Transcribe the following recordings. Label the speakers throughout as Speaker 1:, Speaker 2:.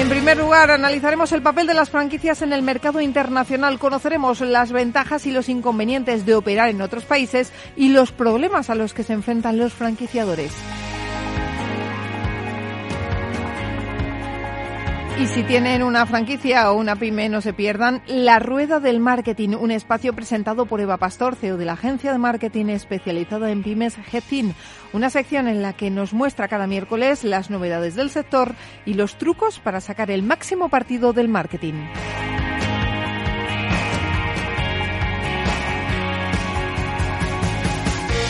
Speaker 1: En primer lugar, analizaremos el papel de las franquicias en el mercado internacional, conoceremos las ventajas y los inconvenientes de operar en otros países y los problemas a los que se enfrentan los franquiciadores. Y si tienen una franquicia o una pyme, no se pierdan La Rueda del Marketing, un espacio presentado por Eva Pastor, CEO de la agencia de marketing especializada en pymes GEFIN. Una sección en la que nos muestra cada miércoles las novedades del sector y los trucos para sacar el máximo partido del marketing.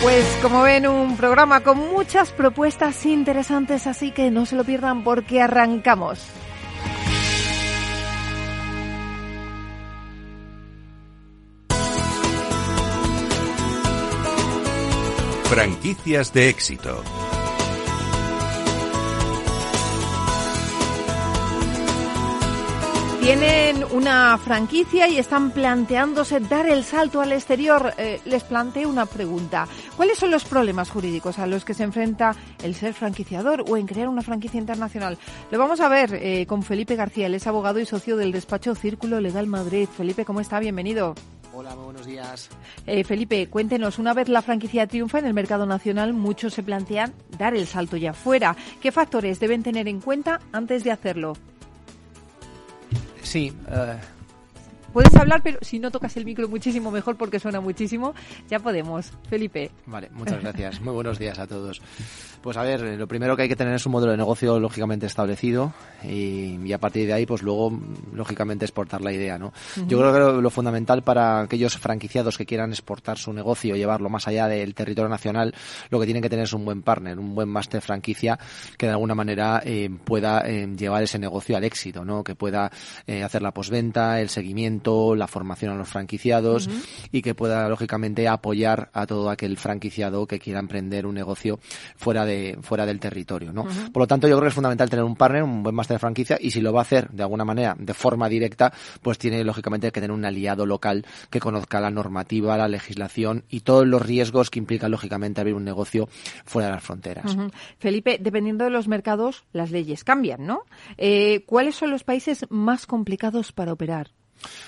Speaker 1: Pues como ven, un programa con muchas propuestas interesantes, así que no se lo pierdan porque arrancamos.
Speaker 2: Franquicias de éxito.
Speaker 1: Tienen una franquicia y están planteándose dar el salto al exterior. Eh, les planteo una pregunta. ¿Cuáles son los problemas jurídicos a los que se enfrenta el ser franquiciador o en crear una franquicia internacional? Lo vamos a ver eh, con Felipe García. Él es abogado y socio del despacho Círculo Legal Madrid. Felipe, ¿cómo está? Bienvenido.
Speaker 3: Hola, muy buenos días.
Speaker 1: Eh, Felipe, cuéntenos, una vez la franquicia triunfa en el mercado nacional, muchos se plantean dar el salto ya fuera. ¿Qué factores deben tener en cuenta antes de hacerlo?
Speaker 3: Sí, eh,
Speaker 1: Puedes hablar, pero si no tocas el micro muchísimo mejor porque suena muchísimo, ya podemos. Felipe.
Speaker 3: Vale, muchas gracias. Muy buenos días a todos. Pues a ver, lo primero que hay que tener es un modelo de negocio lógicamente establecido y, a partir de ahí, pues luego, lógicamente, exportar la idea, ¿no? Yo creo que lo, lo, fundamental para aquellos franquiciados que quieran exportar su negocio, llevarlo más allá del territorio nacional, lo que tienen que tener es un buen partner, un buen máster franquicia que de alguna manera eh, pueda eh, llevar ese negocio al éxito, ¿no? Que pueda eh, hacer la posventa, el seguimiento, la formación a los franquiciados uh -huh. y que pueda lógicamente apoyar a todo aquel franquiciado que quiera emprender un negocio fuera de fuera del territorio, ¿no? Uh -huh. Por lo tanto, yo creo que es fundamental tener un partner, un buen máster de franquicia y si lo va a hacer de alguna manera, de forma directa, pues tiene lógicamente que tener un aliado local que conozca la normativa, la legislación y todos los riesgos que implica lógicamente abrir un negocio fuera de las fronteras.
Speaker 1: Uh -huh. Felipe, dependiendo de los mercados, las leyes cambian, ¿no? Eh, ¿Cuáles son los países más complicados para operar?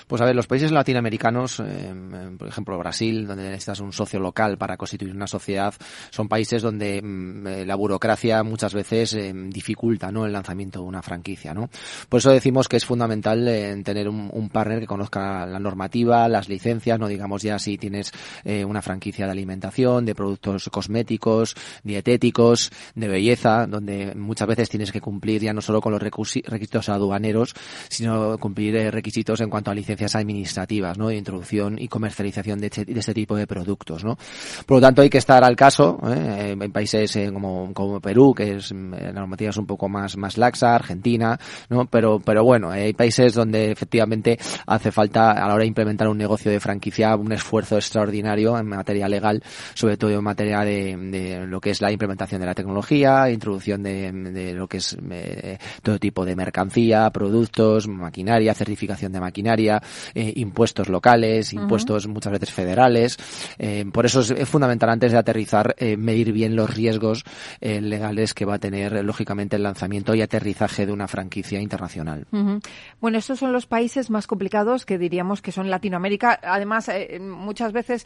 Speaker 3: Pues a ver, los países latinoamericanos, eh, por ejemplo Brasil, donde necesitas un socio local para constituir una sociedad, son países donde mm, la burocracia muchas veces eh, dificulta ¿no? el lanzamiento de una franquicia. ¿no? Por eso decimos que es fundamental eh, tener un, un, partner que conozca la normativa, las licencias, no digamos ya si tienes eh, una franquicia de alimentación, de productos cosméticos, dietéticos, de belleza, donde muchas veces tienes que cumplir ya no solo con los requisitos aduaneros, sino cumplir eh, requisitos en cuanto a licencias administrativas, ¿no? De introducción y comercialización de este, de este tipo de productos, ¿no? Por lo tanto, hay que estar al caso, ¿eh? en países eh, como, como Perú, que es, la normativa es un poco más, más laxa, Argentina, ¿no? Pero, pero bueno, hay países donde efectivamente hace falta, a la hora de implementar un negocio de franquicia, un esfuerzo extraordinario en materia legal, sobre todo en materia de, de lo que es la implementación de la tecnología, introducción de, de lo que es eh, todo tipo de mercancía, productos, maquinaria, certificación de maquinaria, eh, impuestos locales, impuestos uh -huh. muchas veces federales. Eh, por eso es, fundamental antes de aterrizar eh, medir bien los riesgos legales que va a tener lógicamente el lanzamiento y aterrizaje de una franquicia internacional.
Speaker 1: Uh -huh. Bueno, estos son los países más complicados que diríamos que son Latinoamérica. Además, muchas veces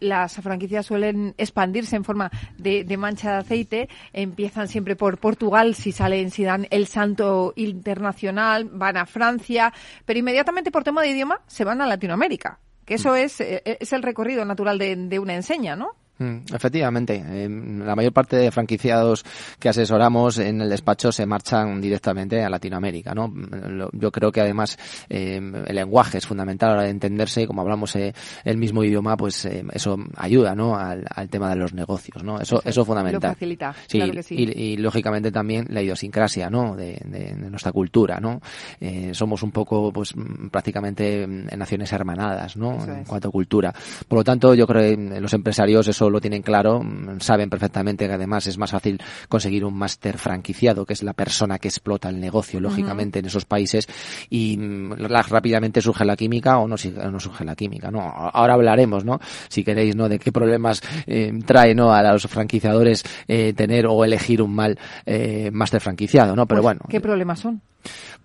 Speaker 1: las franquicias suelen expandirse en forma de, de, mancha de aceite. Empiezan siempre por Portugal, si salen, si dan el santo internacional, van a Francia, pero inmediatamente por tema de idioma se van a Latinoamérica. Que eso es, eh, es el recorrido natural de, de una enseña, ¿no?
Speaker 3: Mm, efectivamente, la mayor parte de franquiciados que asesoramos en el despacho se marchan directamente a Latinoamérica, ¿no? Yo creo que además em, el lenguaje es fundamental a la hora de entenderse y como hablamos eh, el mismo idioma, pues em, eso ayuda, ¿no? Al, tema de los negocios, ¿no? Eso, eso es fundamental.
Speaker 1: Lo facilita, sí, claro que sí.
Speaker 3: Y, lógicamente también la idiosincrasia, ¿no? De, nuestra cultura, ¿no? Eh, somos un poco, pues prácticamente naciones hermanadas, ¿no? en cuanto a cultura. Por lo tanto, yo creo que los empresarios eso lo tienen claro, mm, saben perfectamente que además es más fácil conseguir un máster franquiciado, que es la persona que explota el negocio, lógicamente, en esos países, y mm, rápidamente surge la química o no, no surge la química, ¿no? Ahora hablaremos, ¿no? Si queréis, ¿no? De qué problemas eh, trae, ¿no? A los franquiciadores eh, tener o elegir un mal eh, máster franquiciado, ¿no? Pero
Speaker 1: pues,
Speaker 3: bueno.
Speaker 1: ¿Qué problemas son?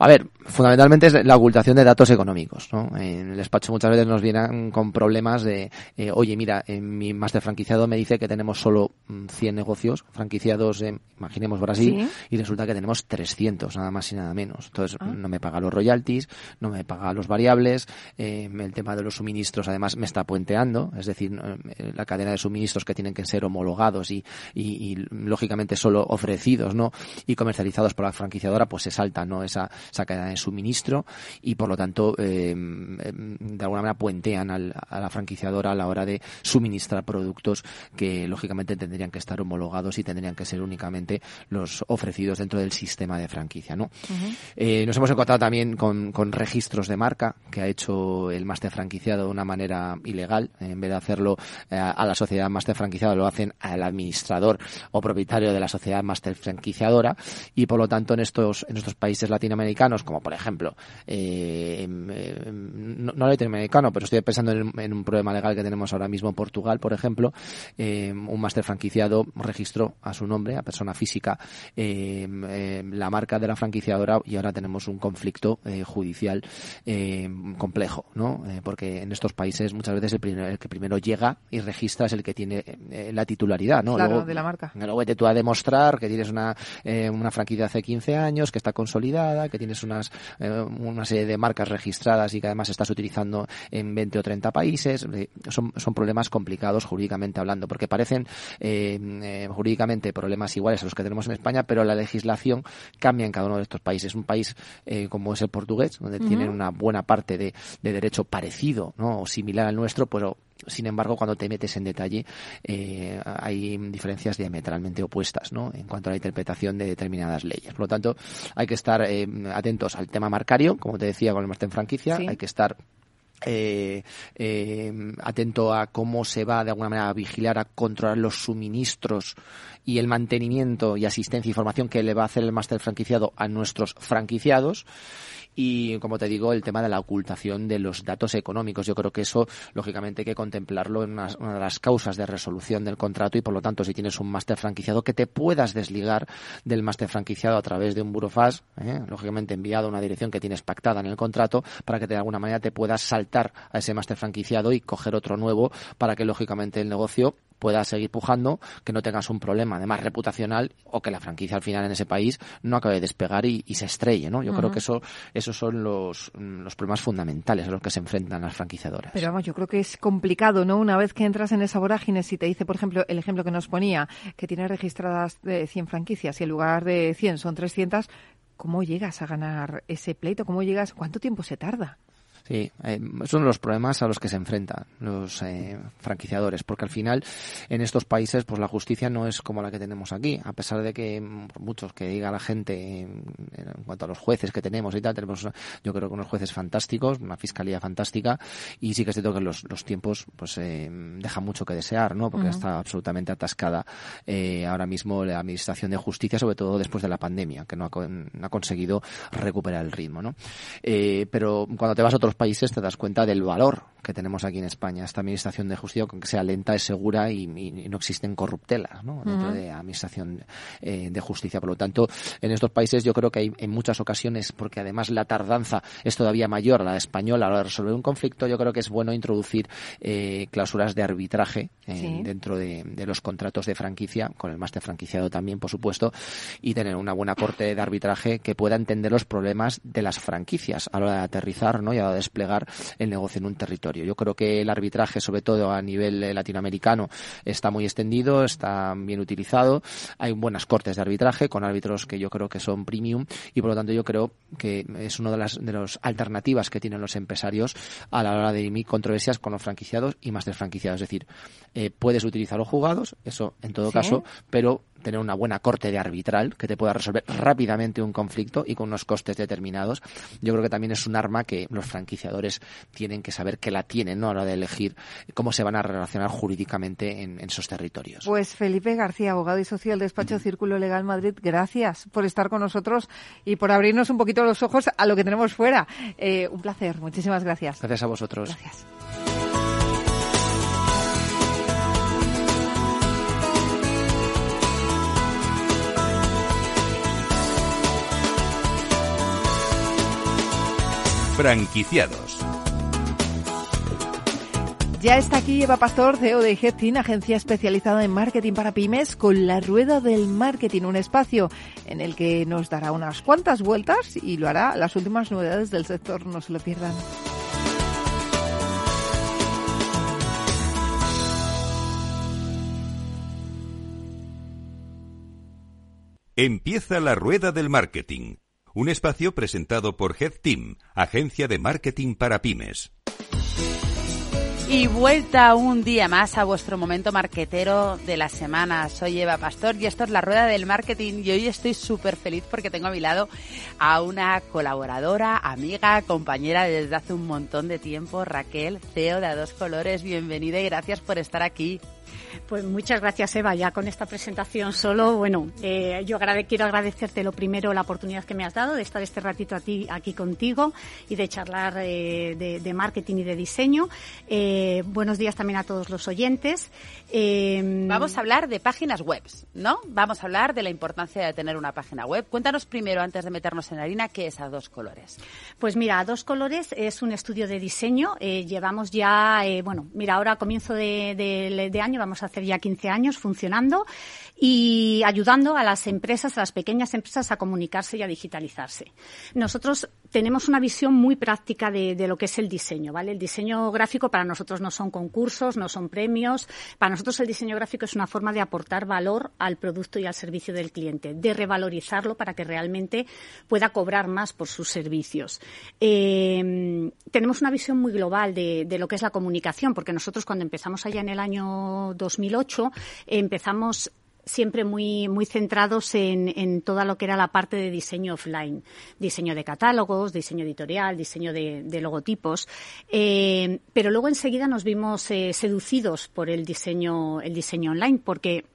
Speaker 3: A ver, fundamentalmente es la ocultación de datos económicos. ¿no? En el despacho muchas veces nos vienen con problemas de, eh, oye, mira, en mi máster franquiciado me dice que tenemos solo 100 mm, negocios franquiciados en, imaginemos, Brasil, y resulta que tenemos 300, nada más y nada menos. Entonces, ah. no me paga los royalties, no me paga los variables, eh, el tema de los suministros además me está puenteando, es decir, eh, la cadena de suministros que tienen que ser homologados y, y, y, lógicamente solo ofrecidos ¿no? y comercializados por la franquiciadora, pues se salta ¿no? esa, esa cadena de suministro y por lo tanto eh, de alguna manera puentean al, a la franquiciadora a la hora de suministrar productos que lógicamente tendrían que estar homologados y tendrían que ser únicamente los ofrecidos dentro del sistema de franquicia. ¿no? eh, nos hemos encontrado también con, con, registros de marca que ha hecho el máster franquiciado de una manera ilegal. En vez de hacerlo eh, a la sociedad máster franquiciada, lo hacen al administrador o propietario de la sociedad máster franquiciadora y por lo tanto en estos, en estos países latinoamericanos como por ejemplo, eh, no, no latinoamericano, pero estoy pensando en, un problema legal que tenemos ahora mismo en Portugal, por ejemplo, eh, un máster franquiciado registró a su nombre, a persona física, eh, la marca de la franquiciadora y ahora tenemos un conflicto judicial complejo, ¿no? porque en estos países muchas veces el, el, que primero llega y registra es el que tiene la titularidad, ¿no?
Speaker 1: Claro, de la marca.
Speaker 3: Luego te tú a demostrar que tienes una, una franquicia hace 15 años, que está consolidada, que tienes unas eh, una serie de marcas registradas y que además estás utilizando en 20 o 30 países. Eh, son, son problemas complicados jurídicamente hablando, porque parecen eh, jurídicamente problemas iguales a los que tenemos en España, pero la legislación cambia en cada uno de estos países. Un país como es el portugués, donde tienen una buena parte de, de derecho parecido ¿no? o similar al nuestro, pero sin embargo, cuando te metes en detalle, eh, hay diferencias diametralmente opuestas ¿no? en cuanto a la interpretación de determinadas leyes. Por lo tanto, hay que estar eh, atentos al tema marcario, como te decía con el máster en franquicia, hay que estar eh, eh, atento a cómo se va de alguna manera a vigilar, a controlar los suministros y el mantenimiento y asistencia y formación que le va a hacer el máster franquiciado a nuestros franquiciados y, como te digo, el tema de la ocultación de los datos económicos. Yo creo que eso, lógicamente, hay que contemplarlo en una, de las causas de resolución del contrato y, por lo tanto, si tienes un máster franquiciado, que te puedas desligar del máster franquiciado a través de un burofax, ¿eh? lógicamente enviado a una dirección que tienes pactada en el contrato, para que de alguna manera te puedas saltar a ese máster franquiciado y coger otro nuevo para que, lógicamente, el negocio pueda seguir pujando, que no tengas un problema además reputacional o que la franquicia al final en ese país no acabe de despegar y, se estrelle, ¿no? Yo creo que eso esos son los, los problemas fundamentales a los que se enfrentan las franquiciadoras.
Speaker 1: Pero vamos, yo creo que es complicado, ¿no? Una vez que entras en esa vorágine, si te dice, por ejemplo, el ejemplo que nos ponía, que tiene registradas de 100 franquicias y en lugar de 100 son 300, ¿cómo llegas a ganar ese pleito? ¿Cómo llegas? ¿Cuánto tiempo se tarda?
Speaker 3: Sí, eh, de los problemas a los que se enfrentan los eh, franquiciadores, porque al final en estos países pues la justicia no es como la que tenemos aquí, a pesar de que mm, muchos que diga la gente en, cuanto a los jueces que tenemos y tal, tenemos yo creo que unos jueces fantásticos, una fiscalía fantástica y sí que es cierto que los, los tiempos pues eh, dejan mucho que desear, ¿no? Porque está absolutamente atascada eh, ahora mismo la administración de justicia, sobre todo después de la pandemia, que no ha, no ha conseguido recuperar el ritmo, ¿no? Eh, pero cuando te vas a otros países te das cuenta del valor que tenemos aquí en España, esta administración de justicia, con que sea lenta, es segura y, no existen corruptelas ¿no? dentro de la administración eh, de justicia. Por lo tanto, en estos países yo creo que hay en muchas ocasiones, porque además la tardanza es todavía mayor la española a la hora de resolver un conflicto, yo creo que es bueno introducir eh, cláusulas de arbitraje eh, dentro de, los contratos de franquicia, con el máster franquiciado también, por supuesto, y tener una buena corte de arbitraje que pueda entender los problemas de las franquicias a la hora de aterrizar ¿no? y a la hora de desplegar el negocio en un territorio Yo creo que el arbitraje, sobre todo a nivel eh, latinoamericano, está muy extendido, está bien utilizado. Hay buenas cortes de arbitraje con árbitros que yo creo que son premium y por lo tanto yo creo que es una de las de las alternativas que tienen los empresarios a la hora de dirimir controversias con los franquiciados y más de franquiciados. Es decir, eh, puedes utilizar los jugados, eso en todo caso, pero tener una buena corte de arbitral que te pueda resolver rápidamente un conflicto y con unos costes determinados. Yo creo que también es un arma que los franquiciadores tienen que saber que la tienen ¿no? a la hora de elegir cómo se van a relacionar jurídicamente en, esos territorios.
Speaker 1: Pues Felipe García, abogado y socio del despacho Círculo Legal Madrid, gracias por estar con nosotros y por abrirnos un poquito los ojos a lo que tenemos fuera. Eh, un placer, muchísimas gracias.
Speaker 3: Gracias a vosotros.
Speaker 1: Gracias.
Speaker 2: Franquiciados.
Speaker 1: Ya está aquí Eva Pastor, CEO de Headteam, agencia especializada en marketing para pymes, con la rueda del marketing, un espacio en el que nos dará unas cuantas vueltas y lo hará las últimas novedades del sector, no se lo pierdan.
Speaker 2: Empieza la rueda del marketing un espacio presentado por Head Team, agencia de marketing para pymes.
Speaker 4: Y vuelta un día más a vuestro momento marquetero de la semana. Soy Eva Pastor y esto es la rueda del marketing y hoy estoy súper feliz porque tengo a mi lado a una colaboradora, amiga, compañera desde hace un montón de tiempo, Raquel, CEO de A Dos Colores. Bienvenida y gracias por estar aquí.
Speaker 5: Pues muchas gracias, Eva. Ya con esta presentación solo, bueno, eh, yo quiero agradecerte lo primero la oportunidad que me has dado de estar este ratito a ti, aquí contigo y de charlar eh, de, marketing y de diseño. Eh, buenos días también a todos los oyentes.
Speaker 4: Vamos a hablar de páginas web, ¿no? Vamos a hablar de la importancia de tener una página web. Cuéntanos primero, antes de meternos en harina, qué es a dos colores.
Speaker 5: Pues mira, a dos colores es un estudio de diseño. llevamos ya, bueno, mira, ahora a comienzo de, de año vamos a hacer ya 15 años funcionando y ayudando a las empresas, a las pequeñas empresas a comunicarse y a digitalizarse. Nosotros tenemos una visión muy práctica de, lo que es el diseño, ¿vale? El diseño gráfico para nosotros no son concursos, no son premios. Para nosotros el diseño gráfico es una forma de aportar valor al producto y al servicio del cliente, de revalorizarlo para que realmente pueda cobrar más por sus servicios. Eh, tenemos una visión muy global de, de, lo que es la comunicación, porque nosotros cuando empezamos allá en el año 2008 empezamos siempre muy, muy centrados en, en toda lo que era la parte de diseño offline, diseño de catálogos, diseño editorial, diseño de, logotipos, eh, pero luego enseguida nos vimos eh, seducidos por el diseño, el diseño online, porque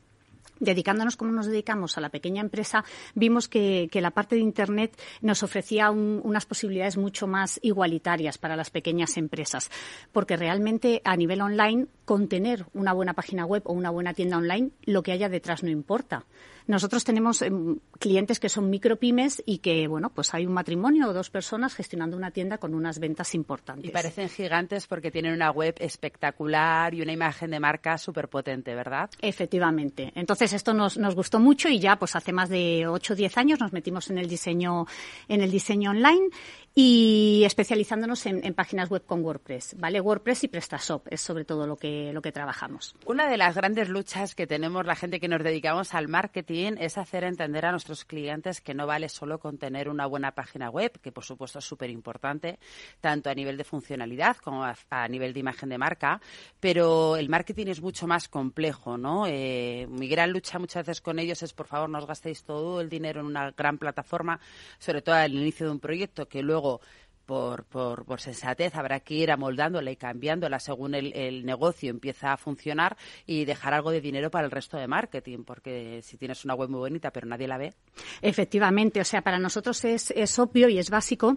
Speaker 5: dedicándonos como nos dedicamos a la pequeña empresa, vimos que, la parte de Internet nos ofrecía unas posibilidades mucho más igualitarias para las pequeñas empresas, porque realmente a nivel online, con tener una buena página web o una buena tienda online, lo que haya detrás no importa. Nosotros tenemos em, clientes que son micropymes y que, bueno, pues hay un matrimonio o dos personas gestionando una tienda con unas ventas importantes.
Speaker 4: Y parecen gigantes porque tienen una web espectacular y una imagen de marca súper potente, ¿verdad?
Speaker 5: Efectivamente. Entonces esto nos, nos gustó mucho y ya pues hace más de 8 o 10 años nos metimos en el diseño, en el diseño online y especializándonos en, páginas web con WordPress, ¿vale? WordPress y PrestaShop es sobre todo lo que, lo que trabajamos.
Speaker 4: Una de las grandes luchas que tenemos la gente que nos dedicamos al marketing es hacer entender a nuestros clientes que no vale solo con tener una buena página web, que por supuesto es súper importante, tanto a nivel de funcionalidad como a, nivel de imagen de marca, pero el marketing es mucho más complejo, ¿no? Eh, mi gran lucha muchas veces con ellos es, por favor, no os gastéis todo el dinero en una gran plataforma, sobre todo al inicio de un proyecto que luego por, por, sensatez habrá que ir amoldándola y cambiándola según el, negocio empieza a funcionar y dejar algo de dinero para el resto de marketing, porque si tienes una web muy bonita pero nadie la ve.
Speaker 5: Efectivamente, o sea, para nosotros es, es obvio y es básico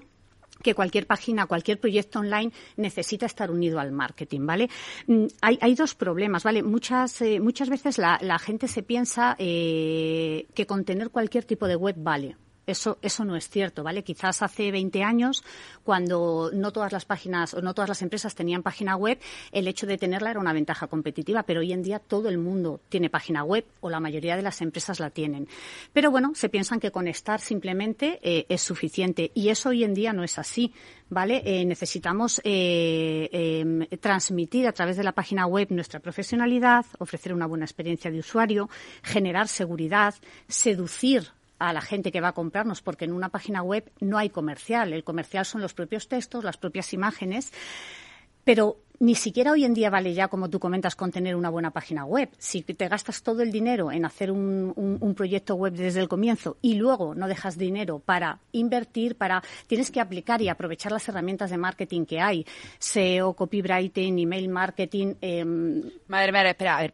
Speaker 5: que cualquier página, cualquier proyecto online necesita estar unido al marketing, ¿vale? Mm, hay, hay dos problemas, ¿vale? Muchas, eh, muchas veces la, la gente se piensa eh, que con tener cualquier tipo de web vale Eso, eso no es cierto, ¿vale? Quizás hace 20 años, cuando no todas las páginas o no todas las empresas tenían página web, el hecho de tenerla era una ventaja competitiva, pero hoy en día todo el mundo tiene página web o la mayoría de las empresas la tienen. Pero bueno, se piensan que con estar simplemente eh, es suficiente y eso hoy en día no es así, ¿vale? Eh, necesitamos eh, em, transmitir a través de la página web nuestra profesionalidad, ofrecer una buena experiencia de usuario, generar seguridad, seducir a la gente que va a comprarnos, porque en una página web no hay comercial. El comercial son los propios textos, las propias imágenes. Pero ni siquiera hoy en día vale ya, como tú comentas, con tener una buena página web. Si te gastas todo el dinero en hacer un, proyecto web desde el comienzo y luego no dejas dinero para invertir, para tienes que aplicar y aprovechar las herramientas de marketing que hay, SEO, copywriting, email marketing.
Speaker 4: Em, madre mía, espera, a ver,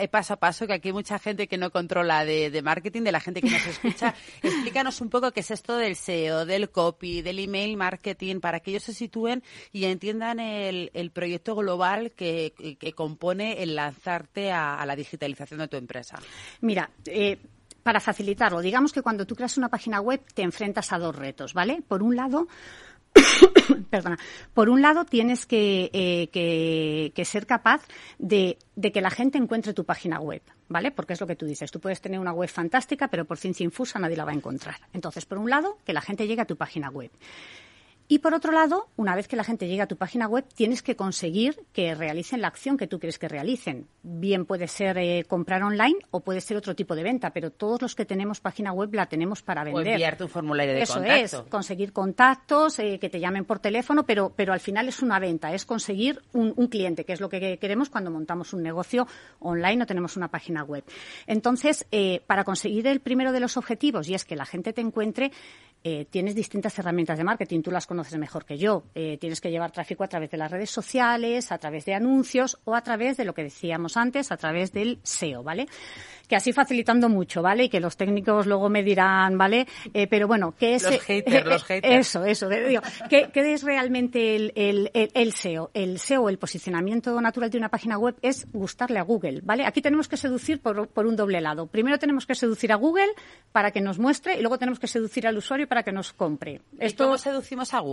Speaker 4: eh, paso a paso, que aquí hay mucha gente que no controla de, marketing, de la gente que nos escucha. Explícanos un poco qué es esto del SEO, del copy, del email marketing, para que ellos se sitúen y entiendan el, el proyecto global que, compone el lanzarte a, la digitalización de tu empresa?
Speaker 5: Mira, eh, para facilitarlo, digamos que cuando tú creas una página web te enfrentas a dos retos, ¿vale? Por un lado, perdona, por un lado tienes eh, que, ser capaz de, de, que la gente encuentre tu página web, ¿vale? Porque es lo que tú dices, tú puedes tener una web fantástica, pero por ciencia infusa nadie la va a encontrar. Entonces, por un lado, que la gente llegue a tu página web. Y por otro lado, una vez que la gente llega a tu página web, tienes que conseguir que realicen la acción que tú quieres que realicen. Bien puede ser eh, comprar online o puede ser otro tipo de venta, pero todos los que tenemos página web la tenemos para vender.
Speaker 4: O enviarte un formulario de
Speaker 5: Eso
Speaker 4: contacto.
Speaker 5: es, conseguir contactos, eh, que te llamen por teléfono, pero, pero al final es una venta, es conseguir un, cliente, que es lo que queremos cuando montamos un negocio online o tenemos una página web. Entonces, eh, para conseguir el primero de los objetivos, y es que la gente te encuentre, tienes distintas herramientas de marketing, tú las conoces mejor que yo. Eh, tienes que llevar tráfico a través de las redes sociales, a través de anuncios o a través de lo que decíamos antes, a través del SEO, ¿vale? que así facilitando mucho, ¿vale? Y que los técnicos luego me dirán, ¿vale? Eh, pero bueno, ¿qué es...
Speaker 4: Los haters, los haters.
Speaker 5: Eso, eso. Digo, ¿qué, ¿qué, es realmente el, el, el, SEO? El SEO, el posicionamiento natural de una página web, es gustarle a Google, ¿vale? Aquí tenemos que seducir por, por un doble lado. Primero tenemos que seducir a Google para que nos muestre y luego tenemos que seducir al usuario para que nos compre.
Speaker 4: Esto, ¿Y cómo seducimos a Google?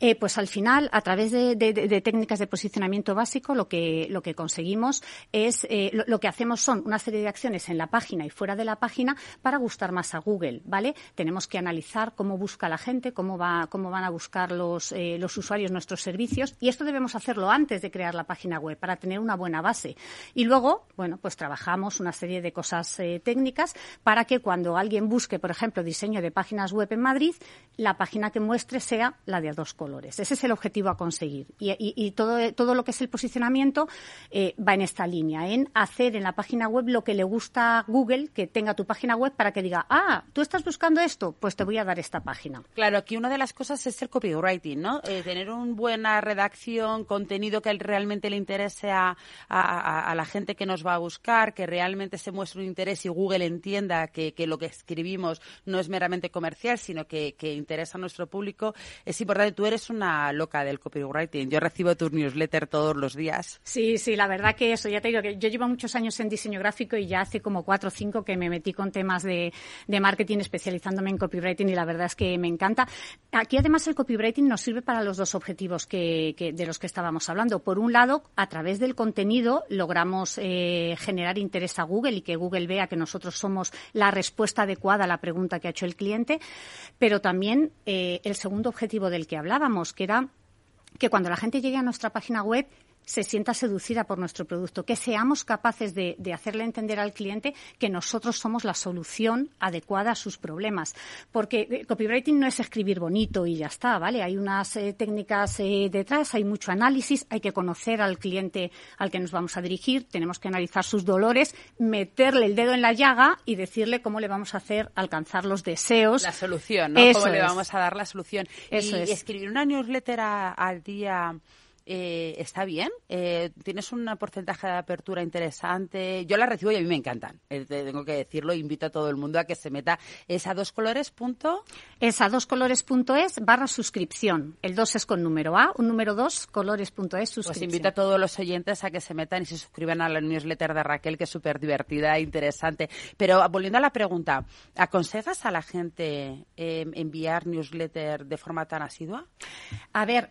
Speaker 5: Eh, pues al final, a través de, de, de, técnicas de posicionamiento básico, lo que, lo que conseguimos es, eh, lo, lo que hacemos son una serie de acciones en la página y fuera fuera de la página para gustar más a Google, ¿vale? Tenemos que analizar cómo busca la gente, cómo va, cómo van a buscar los, eh, los usuarios nuestros servicios y esto debemos hacerlo antes de crear la página web para tener una buena base. Y luego, bueno, pues trabajamos una serie de cosas eh, técnicas para que cuando alguien busque, por ejemplo, diseño de páginas web en Madrid, la página que muestre sea la de dos colores. Ese es el objetivo a conseguir. Y, todo, todo lo que es el posicionamiento eh, va en esta línea, en hacer en la página web lo que le gusta a Google que tenga tu página web para que diga, ah, tú estás buscando esto, pues te voy a dar esta página.
Speaker 4: Claro, aquí una de las cosas es el copywriting, ¿no? Eh, tener una buena redacción, contenido que realmente le interese a, la gente que nos va a buscar, que realmente se muestre un interés y Google entienda que, lo que escribimos no es meramente comercial, sino que, interesa a nuestro público. Importante, tú eres una loca del copywriting. Yo recibo tus newsletter todos los días.
Speaker 5: Sí, sí, la verdad que eso, ya te digo que yo llevo muchos años en diseño gráfico y ya hace como cuatro o cinco que me metí con temas de, marketing especializándome en copywriting y la verdad es que me encanta. Aquí además el copywriting nos sirve para los dos objetivos que, de los que estábamos hablando. Por un lado, a través del contenido logramos eh, generar interés a Google y que Google vea que nosotros somos la respuesta adecuada a la pregunta que ha hecho el cliente, pero también eh, el segundo objetivo del que hablábamos, que era que cuando la gente llegue a nuestra página web se sienta seducida por nuestro producto, que seamos capaces de, hacerle entender al cliente que nosotros somos la solución adecuada a sus problemas. Porque eh, copywriting no es escribir bonito y ya está, ¿vale? Hay unas eh, técnicas eh, detrás, hay mucho análisis, hay que conocer al cliente al que nos vamos a dirigir, tenemos que analizar sus dolores, meterle el dedo en la llaga y decirle cómo le vamos a hacer alcanzar los deseos.
Speaker 4: La solución, ¿no? cómo le vamos a dar la solución. y escribir una newsletter al día eh, está bien. Eh, tienes un porcentaje de apertura interesante. Yo la recibo y a mí me encantan. Eh, tengo que decirlo. Invito a todo el mundo a que se meta. Es a dos colores punto.
Speaker 5: Es a dos colores punto es barra suscripción. El 2 es con número A, un número 2 colores punto es
Speaker 4: suscripción. Pues invito a todos los oyentes a que se metan y se suscriban a la newsletter de Raquel, que es súper divertida e interesante. Pero volviendo a la pregunta, ¿aconsejas a la gente enviar newsletter de forma tan asidua?
Speaker 5: A ver,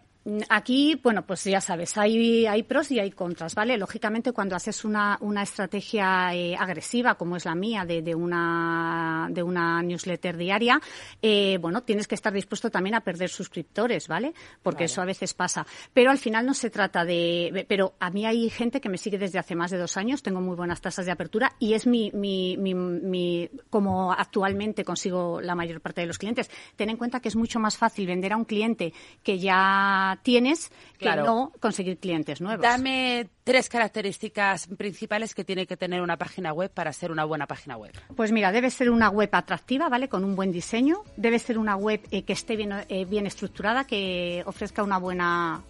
Speaker 5: Aquí, bueno, pues ya sabes, hay, hay pros y hay contras, ¿vale? Lógicamente, cuando haces una, una estrategia eh, agresiva, como es la mía, de, de, una, de una newsletter diaria, eh, bueno, tienes que estar dispuesto también a perder suscriptores, ¿vale? Porque eso a veces pasa. Pero al final no se trata de... Pero a mí hay gente que me sigue desde hace más de dos años, tengo muy buenas tasas de apertura y es mi, mi, mi, mi como actualmente consigo la mayor parte de los clientes. Ten en cuenta que es mucho más fácil vender a un cliente que ya tienes que no conseguir clientes nuevos.
Speaker 4: Dame tres características principales que tiene que tener una página web para ser una buena página web.
Speaker 5: Pues mira, debe ser una web atractiva, ¿vale? Con un buen diseño. Debe ser una web eh, que esté bien, eh, bien estructurada, que ofrezca una buena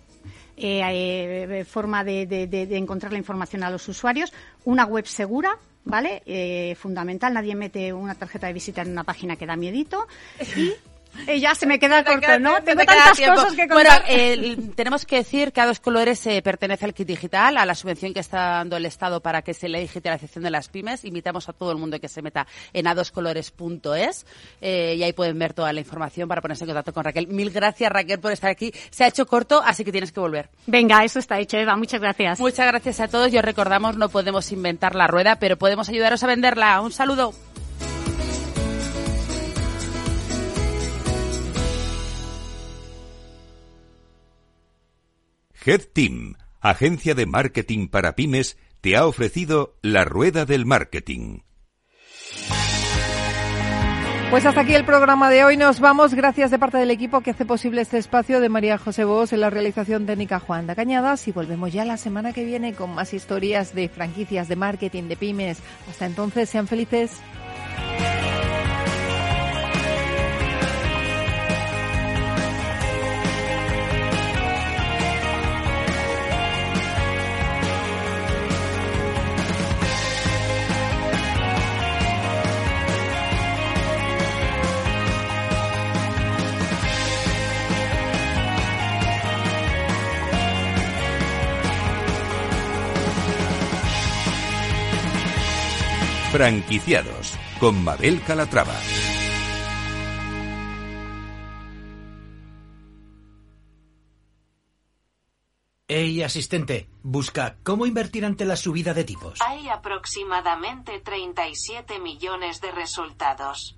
Speaker 5: eh, forma de, de, encontrar la información a los usuarios. Una web segura, ¿vale? fundamental. Nadie mete una tarjeta de visita en una página que da miedito. Y y ya se me queda corto, ¿no? Tengo tantas cosas que contar.
Speaker 4: Bueno, tenemos que decir que a dos colores eh, pertenece al kit digital, a la subvención que está dando el Estado para que se le digitalización de las pymes. Invitamos a todo el mundo que se meta en adoscolores.es eh, y ahí pueden ver toda la información para ponerse en contacto con Raquel. Mil gracias, Raquel, por estar aquí. Se ha hecho corto, así que tienes que volver.
Speaker 5: Venga, eso está hecho, Eva. Muchas gracias.
Speaker 4: Muchas gracias a todos. Y os recordamos, no podemos inventar la rueda, pero podemos ayudaros a venderla. Un saludo.
Speaker 2: Head Team, agencia de marketing para pymes, te ha ofrecido la rueda del marketing.
Speaker 1: Pues hasta aquí el programa de hoy. Nos vamos. Gracias de parte del equipo que hace posible este espacio de María José Bos en la realización técnica Juan de Cañadas. Y volvemos ya la semana que viene con más historias de franquicias, de marketing, de pymes. Hasta entonces, sean felices.
Speaker 2: Franquiciados con Mabel Calatrava.
Speaker 6: Hey, asistente, busca cómo invertir ante la subida de tipos.
Speaker 7: Hay aproximadamente 37 millones de resultados.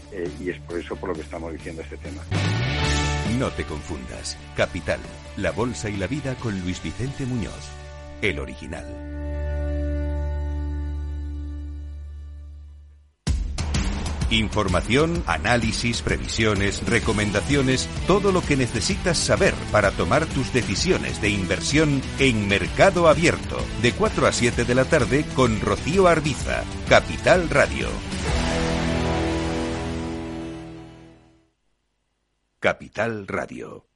Speaker 8: eh, y es por eso por lo que estamos diciendo este tema.
Speaker 2: No te confundas. Capital, la bolsa y la vida con Luis Vicente Muñoz, el original. Información, análisis, previsiones, recomendaciones, todo lo que necesitas saber para tomar tus decisiones de inversión en Mercado Abierto, de 4 a 7 de la tarde con Rocío Arbiza, Capital Radio. Capital Radio.